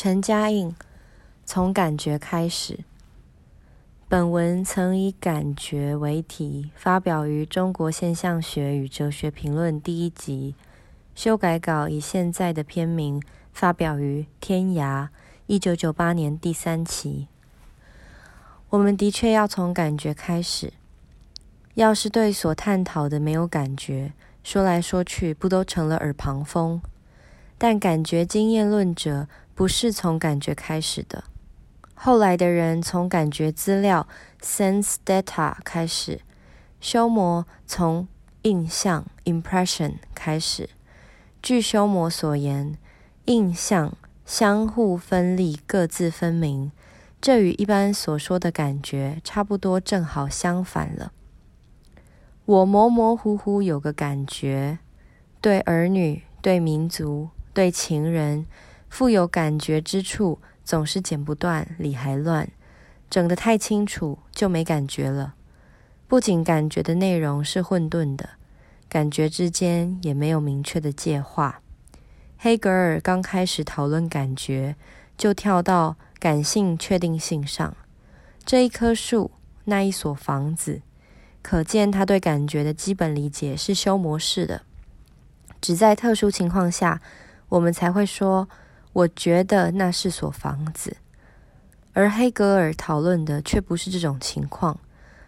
陈嘉映，从感觉开始。本文曾以“感觉”为题，发表于《中国现象学与哲学评论》第一集。修改稿以现在的篇名发表于《天涯》一九九八年第三期。我们的确要从感觉开始。要是对所探讨的没有感觉，说来说去不都成了耳旁风？但感觉经验论者。不是从感觉开始的，后来的人从感觉资料 （sense data） 开始，修魔从印象 （impression） 开始。据修魔所言，印象相互分立，各自分明，这与一般所说的感觉差不多，正好相反了。我模模糊糊有个感觉，对儿女、对民族、对情人。富有感觉之处总是剪不断，理还乱，整得太清楚就没感觉了。不仅感觉的内容是混沌的，感觉之间也没有明确的界划。黑格尔刚开始讨论感觉，就跳到感性确定性上。这一棵树，那一所房子，可见他对感觉的基本理解是修模式的。只在特殊情况下，我们才会说。我觉得那是所房子，而黑格尔讨论的却不是这种情况。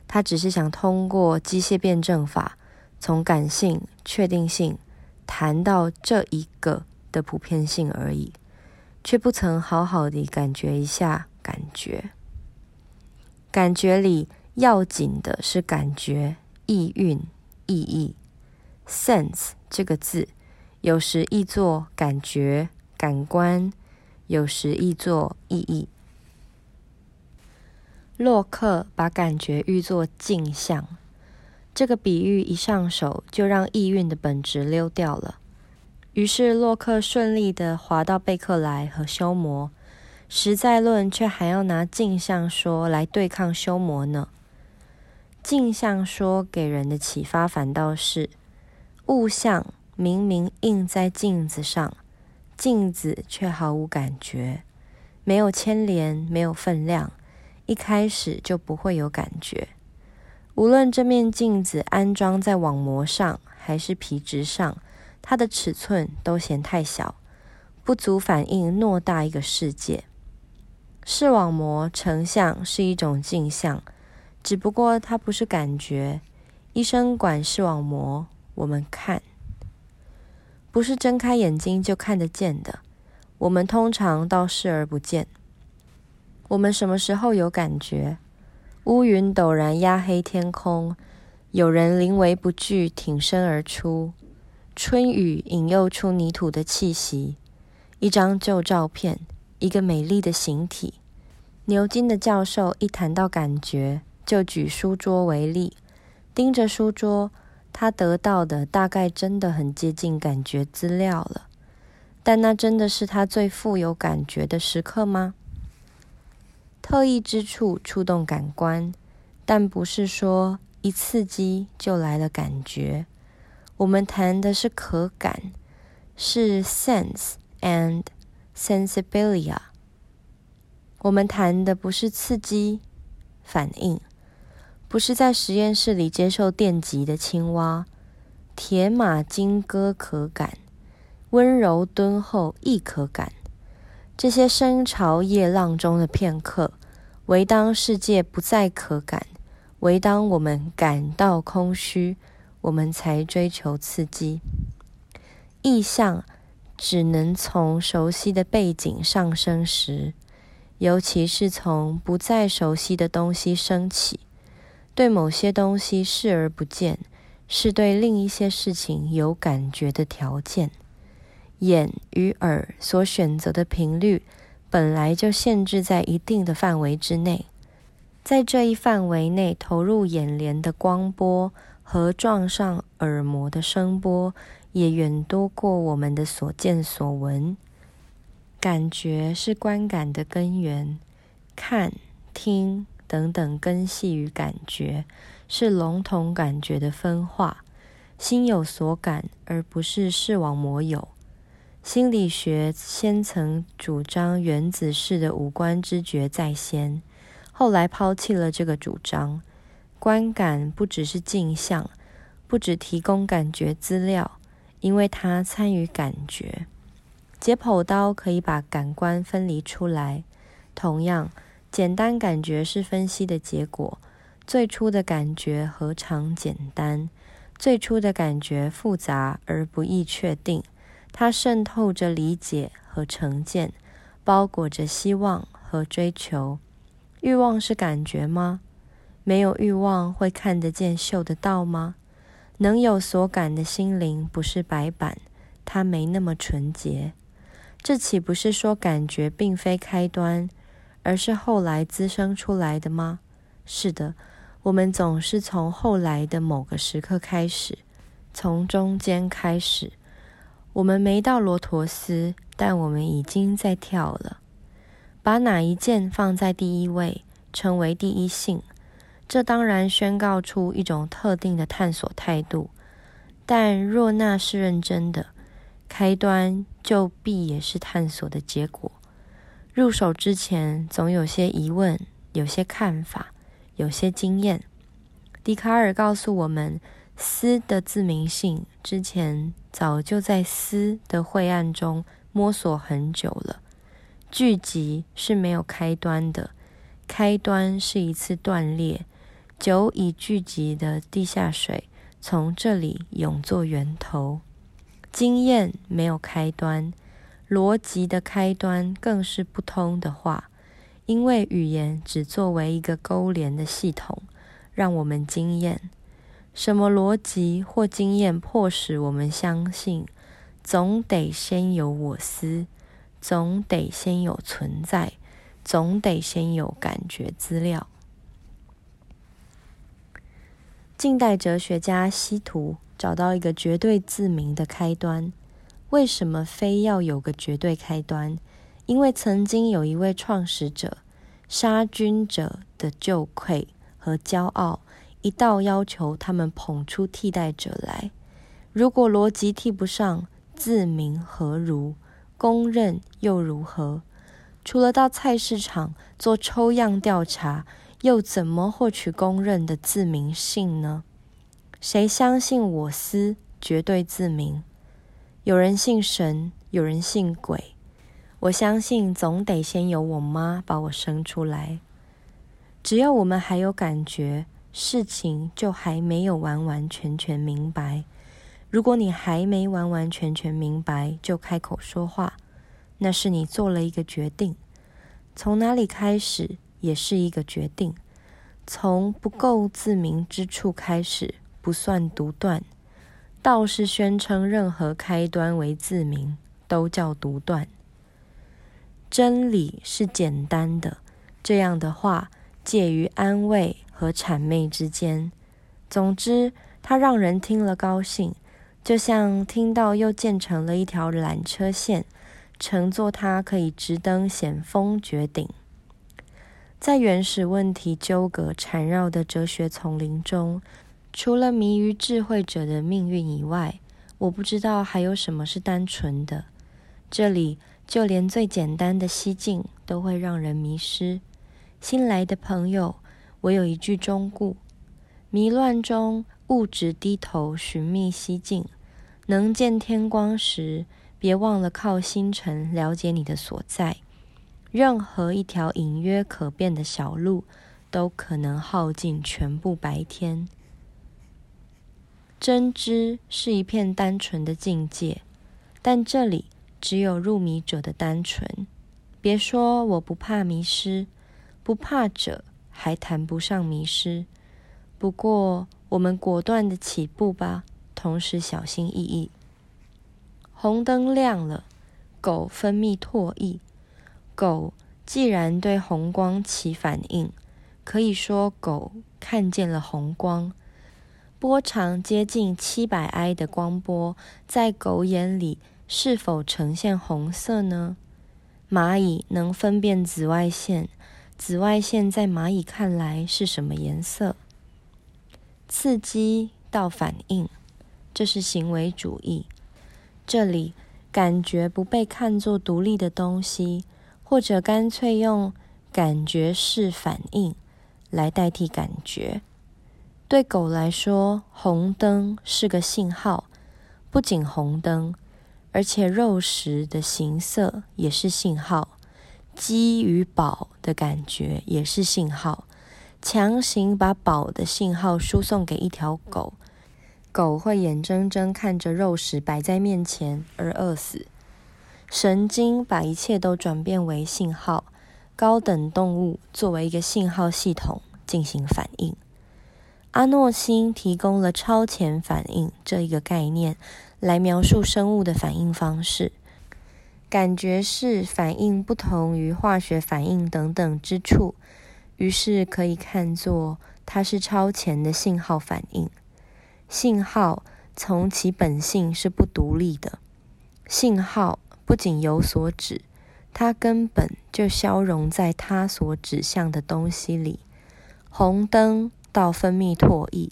他只是想通过机械辩证法，从感性确定性谈到这一个的普遍性而已，却不曾好好的感觉一下感觉。感觉里要紧的是感觉意蕴意义，sense 这个字有时译作感觉。感官有时译作意义。洛克把感觉喻作镜像，这个比喻一上手就让意蕴的本质溜掉了。于是洛克顺利的滑到贝克莱和修魔，实在论却还要拿镜像说来对抗修魔呢。镜像说给人的启发反倒是物象明明映在镜子上。镜子却毫无感觉，没有牵连，没有分量，一开始就不会有感觉。无论这面镜子安装在网膜上还是皮质上，它的尺寸都嫌太小，不足反映偌大一个世界。视网膜成像是一种镜像，只不过它不是感觉。医生管视网膜，我们看。不是睁开眼睛就看得见的，我们通常倒视而不见。我们什么时候有感觉？乌云陡然压黑天空，有人临危不惧挺身而出，春雨引诱出泥土的气息，一张旧照片，一个美丽的形体。牛津的教授一谈到感觉，就举书桌为例，盯着书桌。他得到的大概真的很接近感觉资料了，但那真的是他最富有感觉的时刻吗？特异之处触动感官，但不是说一刺激就来了感觉。我们谈的是可感，是 sense and sensibilia。我们谈的不是刺激反应。不是在实验室里接受电击的青蛙，铁马金戈可感，温柔敦厚亦可感。这些深潮夜浪中的片刻，唯当世界不再可感，唯当我们感到空虚，我们才追求刺激。意象只能从熟悉的背景上升时，尤其是从不再熟悉的东西升起。对某些东西视而不见，是对另一些事情有感觉的条件。眼与耳所选择的频率本来就限制在一定的范围之内，在这一范围内投入眼帘的光波和撞上耳膜的声波，也远多过我们的所见所闻。感觉是观感的根源，看、听。等等根系与感觉是笼统感觉的分化，心有所感，而不是视网膜有。心理学先曾主张原子式的五官知觉在先，后来抛弃了这个主张。观感不只是镜像，不只提供感觉资料，因为它参与感觉。解剖刀可以把感官分离出来。同样，简单感觉是分析的结果。最初的感觉何尝简单？最初的感觉复杂而不易确定。它渗透着理解和成见，包裹着希望和追求。欲望是感觉吗？没有欲望会看得见、嗅得到吗？能有所感的心灵不是白板，它没那么纯洁。这岂不是说感觉并非开端，而是后来滋生出来的吗？是的，我们总是从后来的某个时刻开始，从中间开始。我们没到罗陀斯，但我们已经在跳了。把哪一件放在第一位，称为第一性，这当然宣告出一种特定的探索态度。但若那是认真的，开端就必也是探索的结果。入手之前，总有些疑问，有些看法，有些经验。笛卡尔告诉我们。思的自明性之前早就在思的晦暗中摸索很久了。聚集是没有开端的，开端是一次断裂。久已聚集的地下水从这里涌作源头。经验没有开端，逻辑的开端更是不通的话，因为语言只作为一个勾连的系统，让我们经验。什么逻辑或经验迫使我们相信，总得先有我思，总得先有存在，总得先有感觉资料？近代哲学家希图找到一个绝对自明的开端。为什么非要有个绝对开端？因为曾经有一位创始者，杀君者的羞愧和骄傲。一道要求他们捧出替代者来。如果逻辑替不上，自明何如？公认又如何？除了到菜市场做抽样调查，又怎么获取公认的自明性呢？谁相信我司绝对自明？有人信神，有人信鬼。我相信总得先有我妈把我生出来。只要我们还有感觉。事情就还没有完完全全明白。如果你还没完完全全明白就开口说话，那是你做了一个决定。从哪里开始也是一个决定。从不够自明之处开始不算独断。道士宣称任何开端为自明，都叫独断。真理是简单的，这样的话介于安慰。和谄媚之间，总之，它让人听了高兴，就像听到又建成了一条缆车线，乘坐它可以直登险峰绝顶。在原始问题纠葛缠绕的哲学丛林中，除了迷于智慧者的命运以外，我不知道还有什么是单纯的。这里就连最简单的西境都会让人迷失。新来的朋友。我有一句忠固：迷乱中，勿直低头寻觅西境。能见天光时，别忘了靠星辰了解你的所在。任何一条隐约可辨的小路，都可能耗尽全部白天。真知是一片单纯的境界，但这里只有入迷者的单纯。别说我不怕迷失，不怕者。还谈不上迷失，不过我们果断的起步吧，同时小心翼翼。红灯亮了，狗分泌唾液。狗既然对红光起反应，可以说狗看见了红光。波长接近七百埃的光波，在狗眼里是否呈现红色呢？蚂蚁能分辨紫外线。紫外线在蚂蚁看来是什么颜色？刺激到反应，这是行为主义。这里感觉不被看作独立的东西，或者干脆用感觉式反应来代替感觉。对狗来说，红灯是个信号，不仅红灯，而且肉食的形色也是信号，饥与饱的感觉也是信号。强行把饱的信号输送给一条狗。狗会眼睁睁看着肉食摆在面前而饿死。神经把一切都转变为信号，高等动物作为一个信号系统进行反应。阿诺辛提供了超前反应这一个概念来描述生物的反应方式。感觉是反应不同于化学反应等等之处，于是可以看作它是超前的信号反应。信号从其本性是不独立的。信号不仅有所指，它根本就消融在它所指向的东西里。红灯到分泌唾液，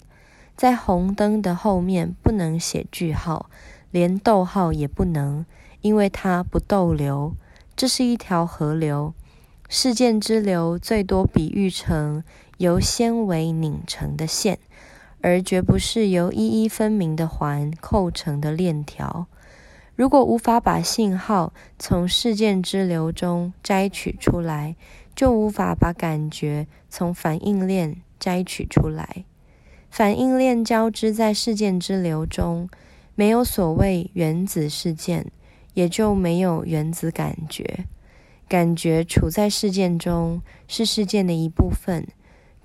在红灯的后面不能写句号，连逗号也不能，因为它不逗留。这是一条河流，事件之流最多比喻成由纤维拧成的线。而绝不是由一一分明的环扣成的链条。如果无法把信号从事件之流中摘取出来，就无法把感觉从反应链摘取出来。反应链交织在事件之流中，没有所谓原子事件，也就没有原子感觉。感觉处在事件中，是事件的一部分。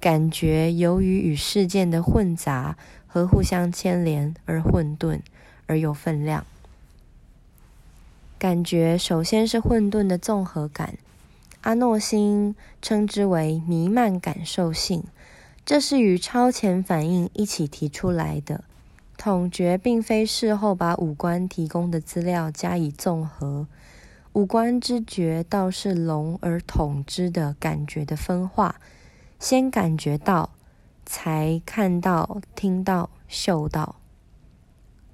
感觉由于与事件的混杂和互相牵连而混沌，而有分量。感觉首先是混沌的综合感，阿诺星称之为弥漫感受性，这是与超前反应一起提出来的。统觉并非事后把五官提供的资料加以综合，五官之觉倒是笼而统之的感觉的分化。先感觉到，才看到、听到、嗅到。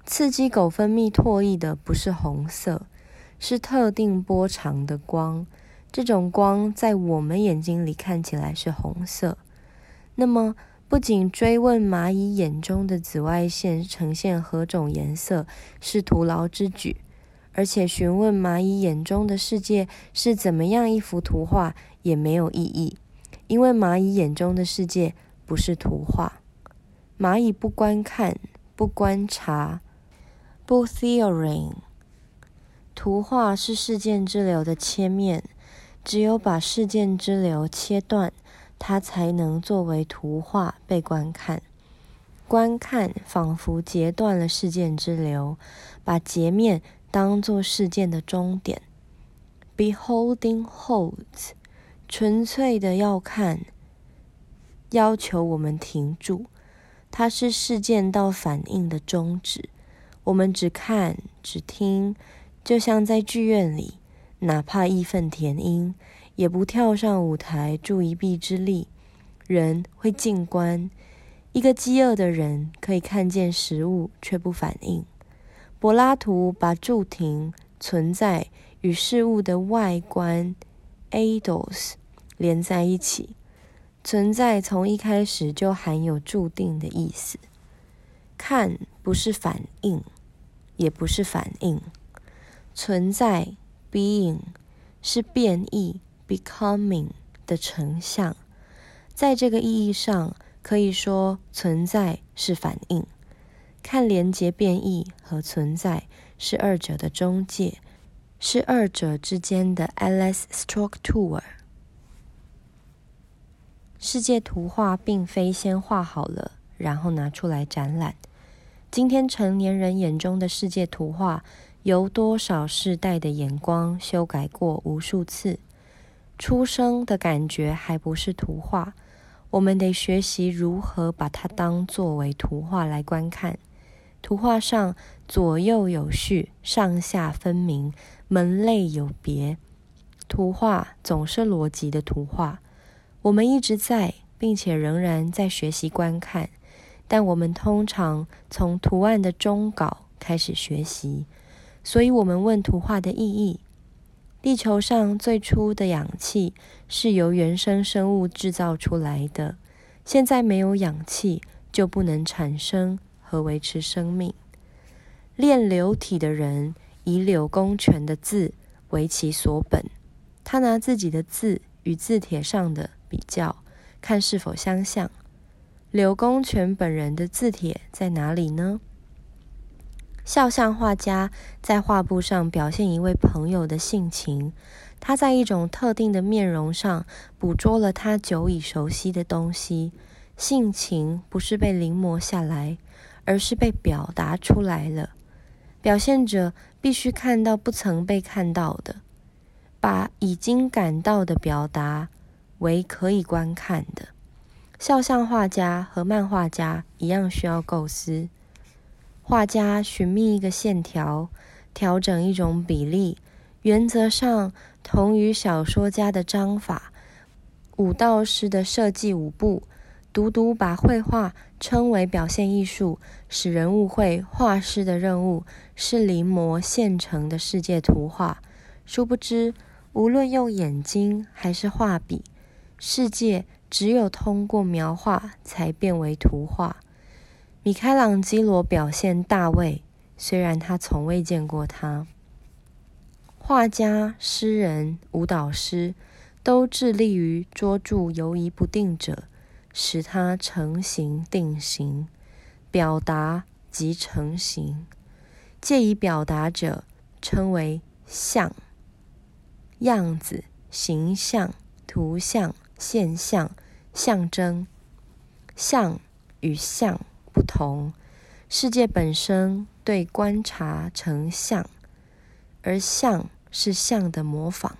刺激狗分泌唾液的不是红色，是特定波长的光。这种光在我们眼睛里看起来是红色。那么，不仅追问蚂蚁眼中的紫外线呈现何种颜色是徒劳之举，而且询问蚂蚁眼中的世界是怎么样一幅图画也没有意义。因为蚂蚁眼中的世界不是图画，蚂蚁不观看、不观察、不 theory。图画是事件之流的切面，只有把事件之流切断，它才能作为图画被观看。观看仿佛截断了事件之流，把截面当作事件的终点。Beholding holds。纯粹的要看，要求我们停住，它是事件到反应的终止。我们只看只听，就像在剧院里，哪怕义愤填膺，也不跳上舞台助一臂之力。人会静观，一个饥饿的人可以看见食物却不反应。柏拉图把驻停存在与事物的外观 （ados）。连在一起，存在从一开始就含有注定的意思。看不是反应，也不是反应。存在 （being） 是变异 （becoming） 的成像。在这个意义上，可以说存在是反应。看连接变异和存在是二者的中介，是二者之间的 Alice Structure。世界图画并非先画好了，然后拿出来展览。今天成年人眼中的世界图画，由多少世代的眼光修改过无数次。出生的感觉还不是图画，我们得学习如何把它当作为图画来观看。图画上左右有序，上下分明，门类有别。图画总是逻辑的图画。我们一直在，并且仍然在学习观看，但我们通常从图案的中稿开始学习。所以我们问图画的意义：地球上最初的氧气是由原生生物制造出来的，现在没有氧气就不能产生和维持生命。练流体的人以柳公权的字为其所本，他拿自己的字与字帖上的比较，看是否相像。柳公权本人的字帖在哪里呢？肖像画家在画布上表现一位朋友的性情，他在一种特定的面容上捕捉了他久已熟悉的东西。性情不是被临摹下来，而是被表达出来了。表现者必须看到不曾被看到的，把已经感到的表达为可以观看的。肖像画家和漫画家一样需要构思。画家寻觅一个线条，调整一种比例，原则上同于小说家的章法。舞蹈师的设计舞步。独独把绘画称为表现艺术，使人误会画师的任务是临摹现成的世界图画。殊不知，无论用眼睛还是画笔，世界只有通过描画才变为图画。米开朗基罗表现大卫，虽然他从未见过他。画家、诗人、舞蹈师都致力于捉住游移不定者。使它成形定型，表达即成形，借以表达者称为像、样子、形象、图像、现象、象征。像与像不同，世界本身对观察成像，而像是像的模仿。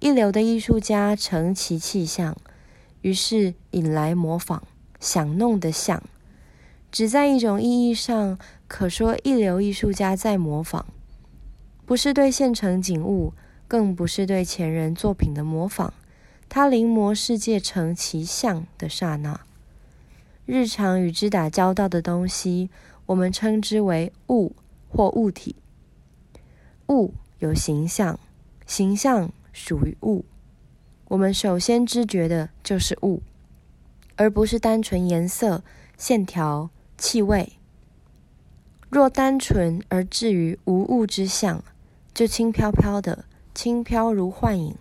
一流的艺术家成其气象。于是引来模仿、想弄的像，只在一种意义上，可说一流艺术家在模仿，不是对现成景物，更不是对前人作品的模仿。他临摹世界成其像的刹那，日常与之打交道的东西，我们称之为物或物体。物有形象，形象属于物。我们首先知觉的就是物，而不是单纯颜色、线条、气味。若单纯而至于无物之象，就轻飘飘的，轻飘如幻影。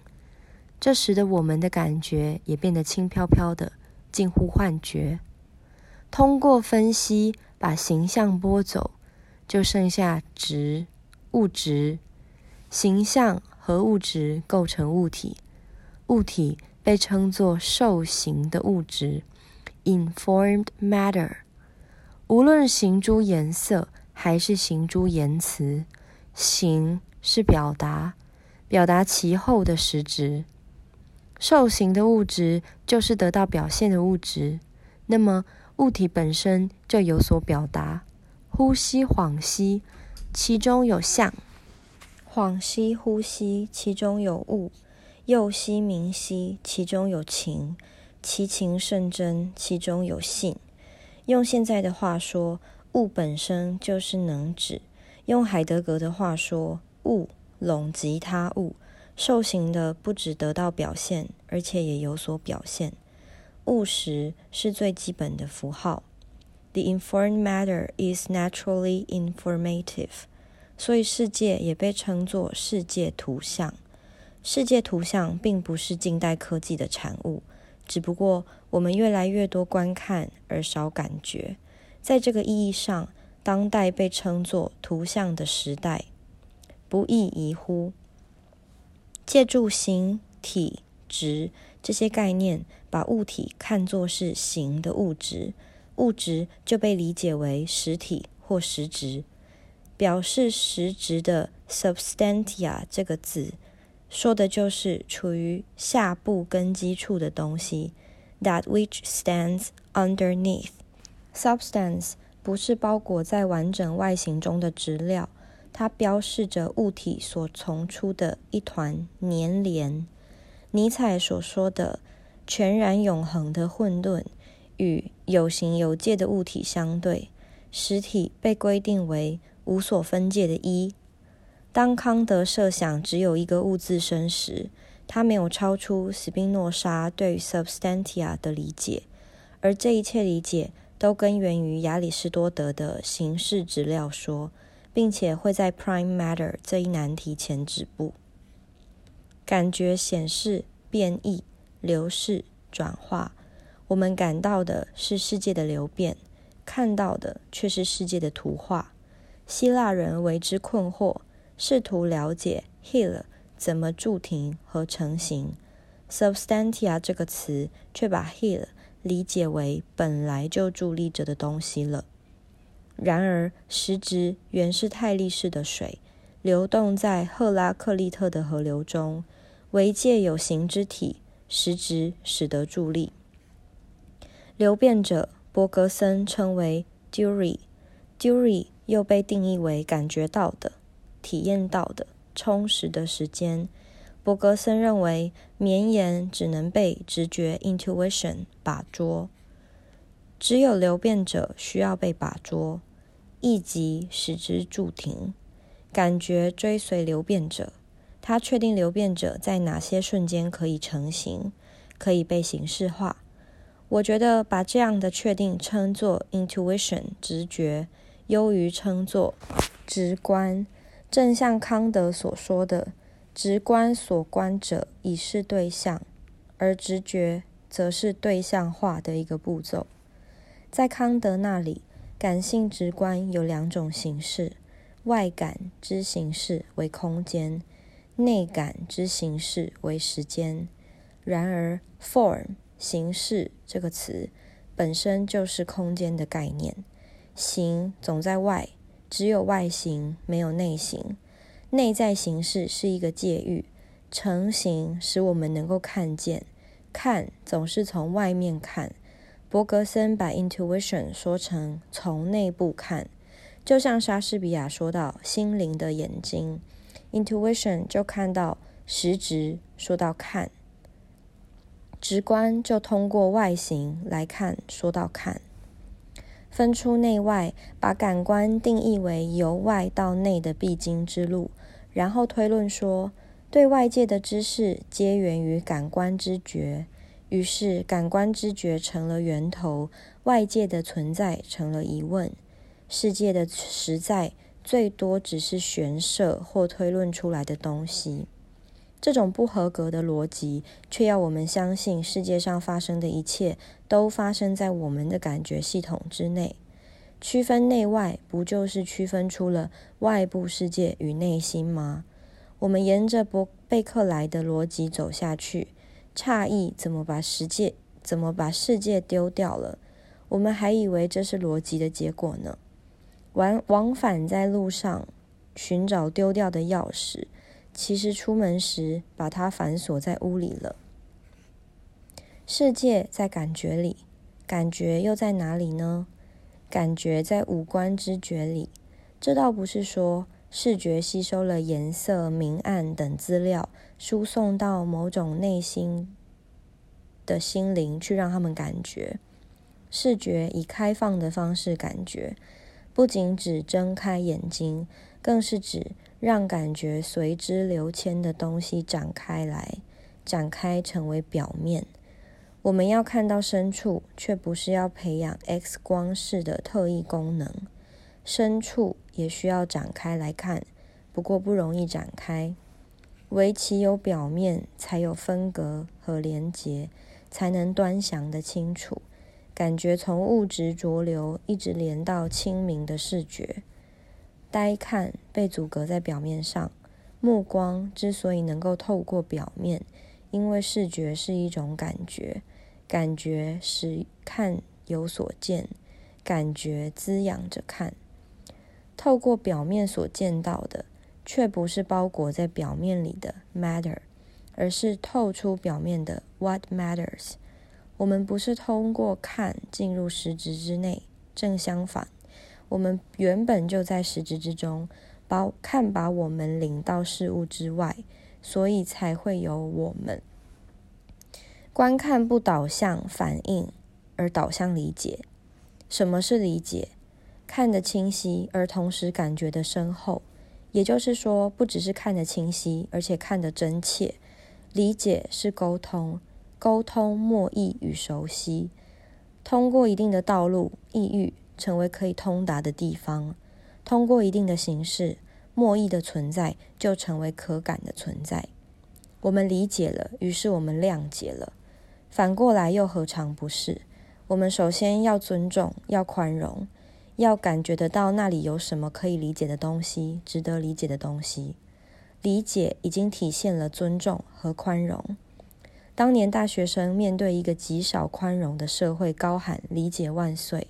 这时的我们的感觉也变得轻飘飘的，近乎幻觉。通过分析，把形象拨走，就剩下值、物质。形象和物质构成物体。物体被称作受形的物质 （informed matter）。无论形诸颜色，还是形诸言辞，形是表达，表达其后的实质。受形的物质就是得到表现的物质。那么，物体本身就有所表达。呼吸、恍兮，其中有象；恍兮、呼吸，其中有物。又兮明兮，其中有情；其情甚真，其中有性。用现在的话说，物本身就是能指；用海德格的话说，物拢及他物，受形的不只得到表现，而且也有所表现。务实是最基本的符号。The informed matter is naturally informative，所以世界也被称作世界图像。世界图像并不是近代科技的产物，只不过我们越来越多观看而少感觉。在这个意义上，当代被称作图像的时代，不易疑乎。借助形体值这些概念，把物体看作是形的物质，物质就被理解为实体或实质。表示实质的 substantia 这个字。说的就是处于下部根基处的东西，that which stands underneath。Substance 不是包裹在完整外形中的质料，它标示着物体所从出的一团粘连。尼采所说的全然永恒的混沌，与有形有界的物体相对，实体被规定为无所分界的一。当康德设想只有一个物自身时，他没有超出斯宾诺莎对 substantia 的理解，而这一切理解都根源于亚里士多德的形式质料说，并且会在 prime matter 这一难题前止步。感觉显示变异、流逝、转化，我们感到的是世界的流变，看到的却是世界的图画。希腊人为之困惑，试图了解 heal。怎么驻停和成型？substantia 这个词却把 heal 理解为本来就伫立着的东西了。然而，实质原是泰利式的水，流动在赫拉克利特的河流中，为借有形之体，实质使得助力。流变者，伯格森称为 dury，dury 又被定义为感觉到的、体验到的。充实的时间，伯格森认为绵延只能被直觉 （intuition） 把捉，只有流变者需要被把捉，意即使之驻停。感觉追随流变者，他确定流变者在哪些瞬间可以成型，可以被形式化。我觉得把这样的确定称作 intuition 直觉，优于称作直观。正像康德所说的，直观所观者已是对象，而直觉则是对象化的一个步骤。在康德那里，感性直观有两种形式：外感之形式为空间，内感之形式为时间。然而，form 形式这个词本身就是空间的概念，形总在外。只有外形，没有内形。内在形式是一个介喻，成形使我们能够看见。看总是从外面看。伯格森把 intuition 说成从内部看，就像莎士比亚说到心灵的眼睛，intuition 就看到实质，说到看，直观就通过外形来看，说到看。分出内外，把感官定义为由外到内的必经之路，然后推论说，对外界的知识皆源于感官知觉，于是感官知觉成了源头，外界的存在成了疑问，世界的实在最多只是悬设或推论出来的东西。这种不合格的逻辑，却要我们相信世界上发生的一切都发生在我们的感觉系统之内。区分内外，不就是区分出了外部世界与内心吗？我们沿着伯贝克莱的逻辑走下去，诧异怎么把世界怎么把世界丢掉了？我们还以为这是逻辑的结果呢。往往返在路上寻找丢掉的钥匙。其实出门时把它反锁在屋里了。世界在感觉里，感觉又在哪里呢？感觉在五官知觉里。这倒不是说视觉吸收了颜色、明暗等资料，输送到某种内心的心灵去让他们感觉。视觉以开放的方式感觉，不仅指睁开眼睛，更是指。让感觉随之流迁的东西展开来，展开成为表面。我们要看到深处，却不是要培养 X 光式的特异功能。深处也需要展开来看，不过不容易展开。唯其有表面，才有分隔和连结，才能端详的清楚。感觉从物质浊流一直连到清明的视觉。呆看被阻隔在表面上，目光之所以能够透过表面，因为视觉是一种感觉，感觉使看有所见，感觉滋养着看。透过表面所见到的，却不是包裹在表面里的 matter，而是透出表面的 what matters。我们不是通过看进入实质之内，正相反。我们原本就在实质之中，把看把我们领到事物之外，所以才会有我们。观看不导向反应，而导向理解。什么是理解？看得清晰，而同时感觉的深厚。也就是说，不只是看得清晰，而且看得真切。理解是沟通，沟通默意与熟悉，通过一定的道路，意欲成为可以通达的地方；通过一定的形式，默意的存在就成为可感的存在。我们理解了，于是我们谅解了。反过来又何尝不是？我们首先要尊重，要宽容。要感觉得到那里有什么可以理解的东西，值得理解的东西。理解已经体现了尊重和宽容。当年大学生面对一个极少宽容的社会，高喊“理解万岁”。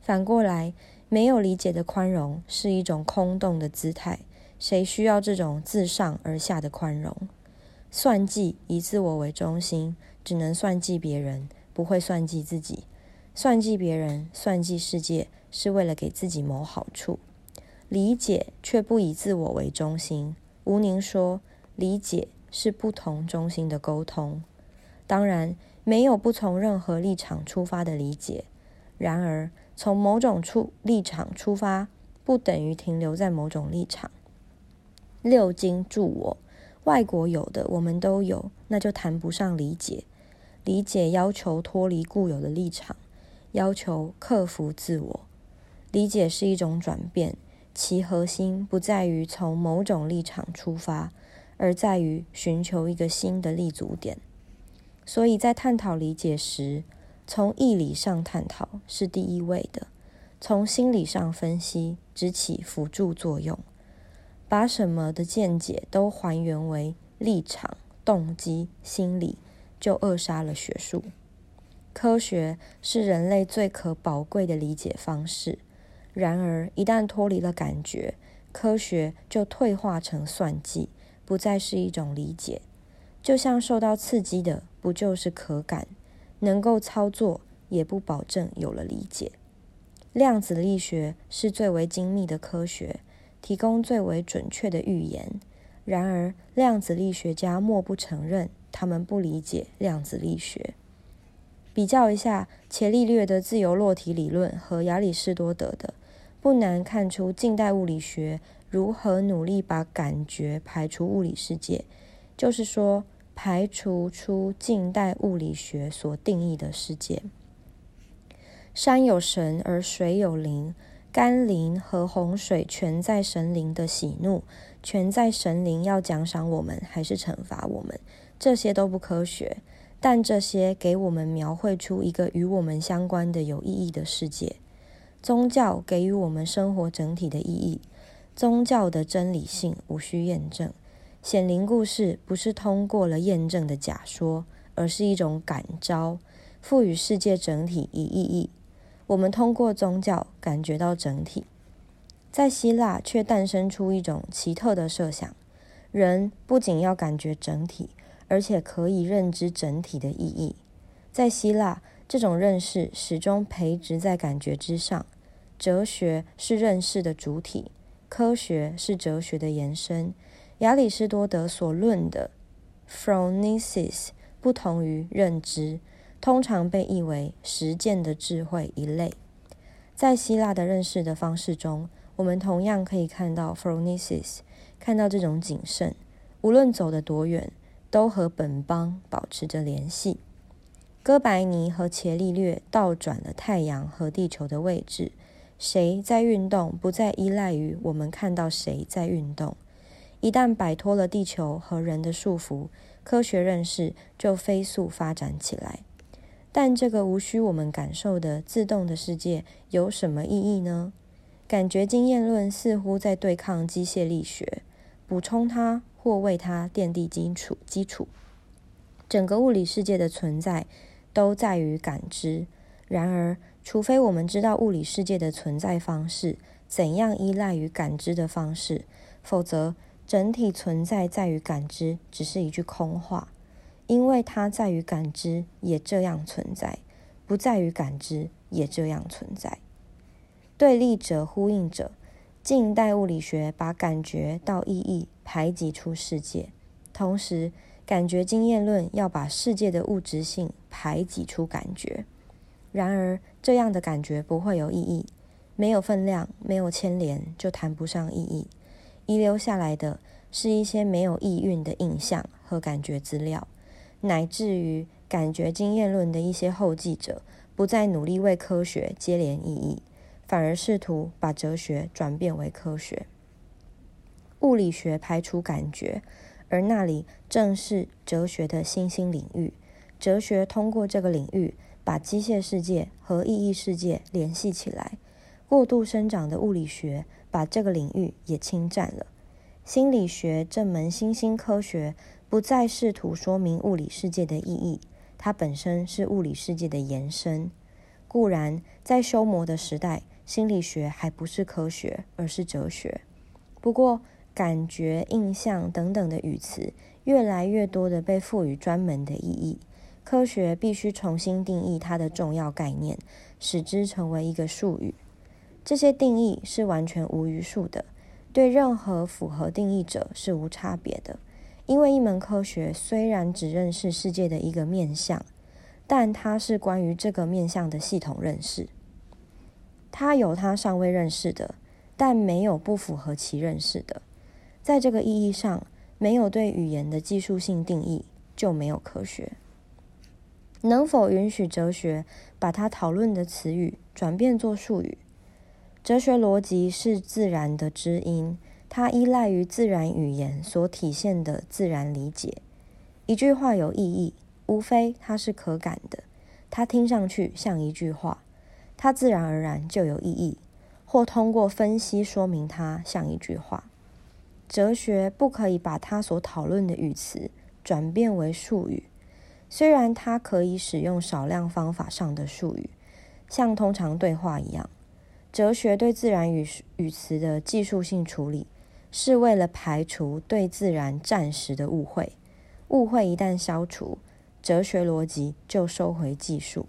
反过来，没有理解的宽容是一种空洞的姿态。谁需要这种自上而下的宽容？算计以自我为中心，只能算计别人，不会算计自己。算计别人，算计世界。是为了给自己谋好处，理解却不以自我为中心。吴宁说，理解是不同中心的沟通。当然，没有不从任何立场出发的理解。然而，从某种处立场出发，不等于停留在某种立场。六经助我，外国有的我们都有，那就谈不上理解。理解要求脱离固有的立场，要求克服自我。理解是一种转变，其核心不在于从某种立场出发，而在于寻求一个新的立足点。所以在探讨理解时，从义理上探讨是第一位的，从心理上分析只起辅助作用。把什么的见解都还原为立场、动机、心理，就扼杀了学术。科学是人类最可宝贵的理解方式。然而，一旦脱离了感觉，科学就退化成算计，不再是一种理解。就像受到刺激的，不就是可感？能够操作，也不保证有了理解。量子力学是最为精密的科学，提供最为准确的预言。然而，量子力学家莫不承认，他们不理解量子力学。比较一下伽利略的自由落体理论和亚里士多德的。不难看出，近代物理学如何努力把感觉排除物理世界，就是说，排除出近代物理学所定义的世界。山有神而水有灵，甘霖和洪水全在神灵的喜怒，全在神灵要奖赏我们还是惩罚我们，这些都不科学，但这些给我们描绘出一个与我们相关的有意义的世界。宗教给予我们生活整体的意义，宗教的真理性无需验证。显灵故事不是通过了验证的假说，而是一种感召，赋予世界整体以意义。我们通过宗教感觉到整体。在希腊却诞生出一种奇特的设想：人不仅要感觉整体，而且可以认知整体的意义。在希腊，这种认识始终培植在感觉之上。哲学是认识的主体，科学是哲学的延伸。亚里士多德所论的 phronesis 不同于认知，通常被译为实践的智慧一类。在希腊的认识的方式中，我们同样可以看到 phronesis，看到这种谨慎，无论走得多远，都和本邦保持着联系。哥白尼和伽利略倒转了太阳和地球的位置。谁在运动，不再依赖于我们看到谁在运动。一旦摆脱了地球和人的束缚，科学认识就飞速发展起来。但这个无需我们感受的自动的世界有什么意义呢？感觉经验论似乎在对抗机械力学，补充它或为它奠定基础。基础，整个物理世界的存在都在于感知。然而，除非我们知道物理世界的存在方式怎样依赖于感知的方式，否则整体存在在于感知只是一句空话，因为它在于感知也这样存在，不在于感知也这样存在。对立者呼应者，近代物理学把感觉到意义排挤出世界，同时感觉经验论要把世界的物质性排挤出感觉。然而，这样的感觉不会有意义，没有分量，没有牵连，就谈不上意义。遗留下来的是一些没有意蕴的印象和感觉资料，乃至于感觉经验论的一些后继者，不再努力为科学接连意义，反而试图把哲学转变为科学。物理学排除感觉，而那里正是哲学的新兴领域。哲学通过这个领域，把机械世界和意义世界联系起来。过度生长的物理学把这个领域也侵占了。心理学这门新兴科学不再试图说明物理世界的意义，它本身是物理世界的延伸。固然，在修魔的时代，心理学还不是科学，而是哲学。不过，感觉、印象等等的语词越来越多的被赋予专门的意义，科学必须重新定义它的重要概念，使之成为一个术语。这些定义是完全无余数的，对任何符合定义者是无差别的。因为一门科学虽然只认识世界的一个面相，但它是关于这个面相的系统认识。它有它尚未认识的，但没有不符合其认识的。在这个意义上，没有对语言的技术性定义，就没有科学。能否允许哲学把它讨论的词语转变作术语？哲学逻辑是自然的知音，它依赖于自然语言所体现的自然理解。一句话有意义，无非它是可感的，它听上去像一句话，它自然而然就有意义，或通过分析说明它像一句话。哲学不可以把它所讨论的语词转变为术语，虽然它可以使用少量方法上的术语，像通常对话一样。哲学对自然语语词的技术性处理，是为了排除对自然暂时的误会。误会一旦消除，哲学逻辑就收回技术，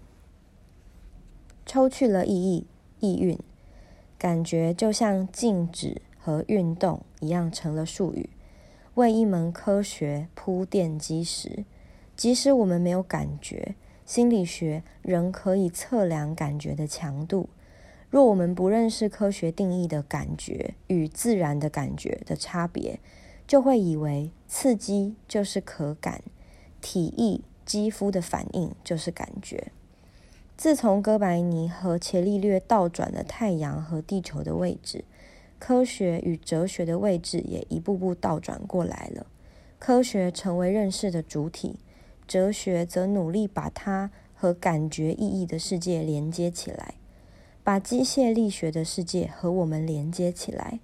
抽去了意义、意蕴，感觉就像静止和运动一样成了术语，为一门科学铺垫基石。即使我们没有感觉，心理学仍可以测量感觉的强度。若我们不认识科学定义的感觉与自然的感觉的差别，就会以为刺激就是可感，体液、肌肤的反应就是感觉。自从哥白尼和伽利略倒转了太阳和地球的位置，科学与哲学的位置也一步步倒转过来了。科学成为认识的主体，哲学则努力把它和感觉意义的世界连接起来。把机械力学的世界和我们连接起来，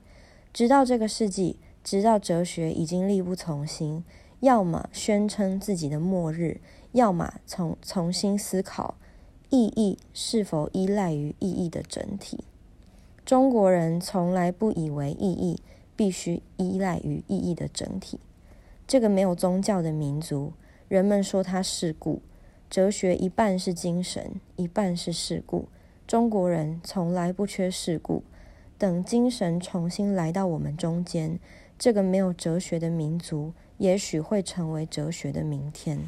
直到这个世纪，直到哲学已经力不从心，要么宣称自己的末日，要么重重新思考意义是否依赖于意义的整体。中国人从来不以为意义必须依赖于意义的整体。这个没有宗教的民族，人们说它世故。哲学一半是精神，一半是世故。中国人从来不缺事故。等精神重新来到我们中间，这个没有哲学的民族，也许会成为哲学的明天。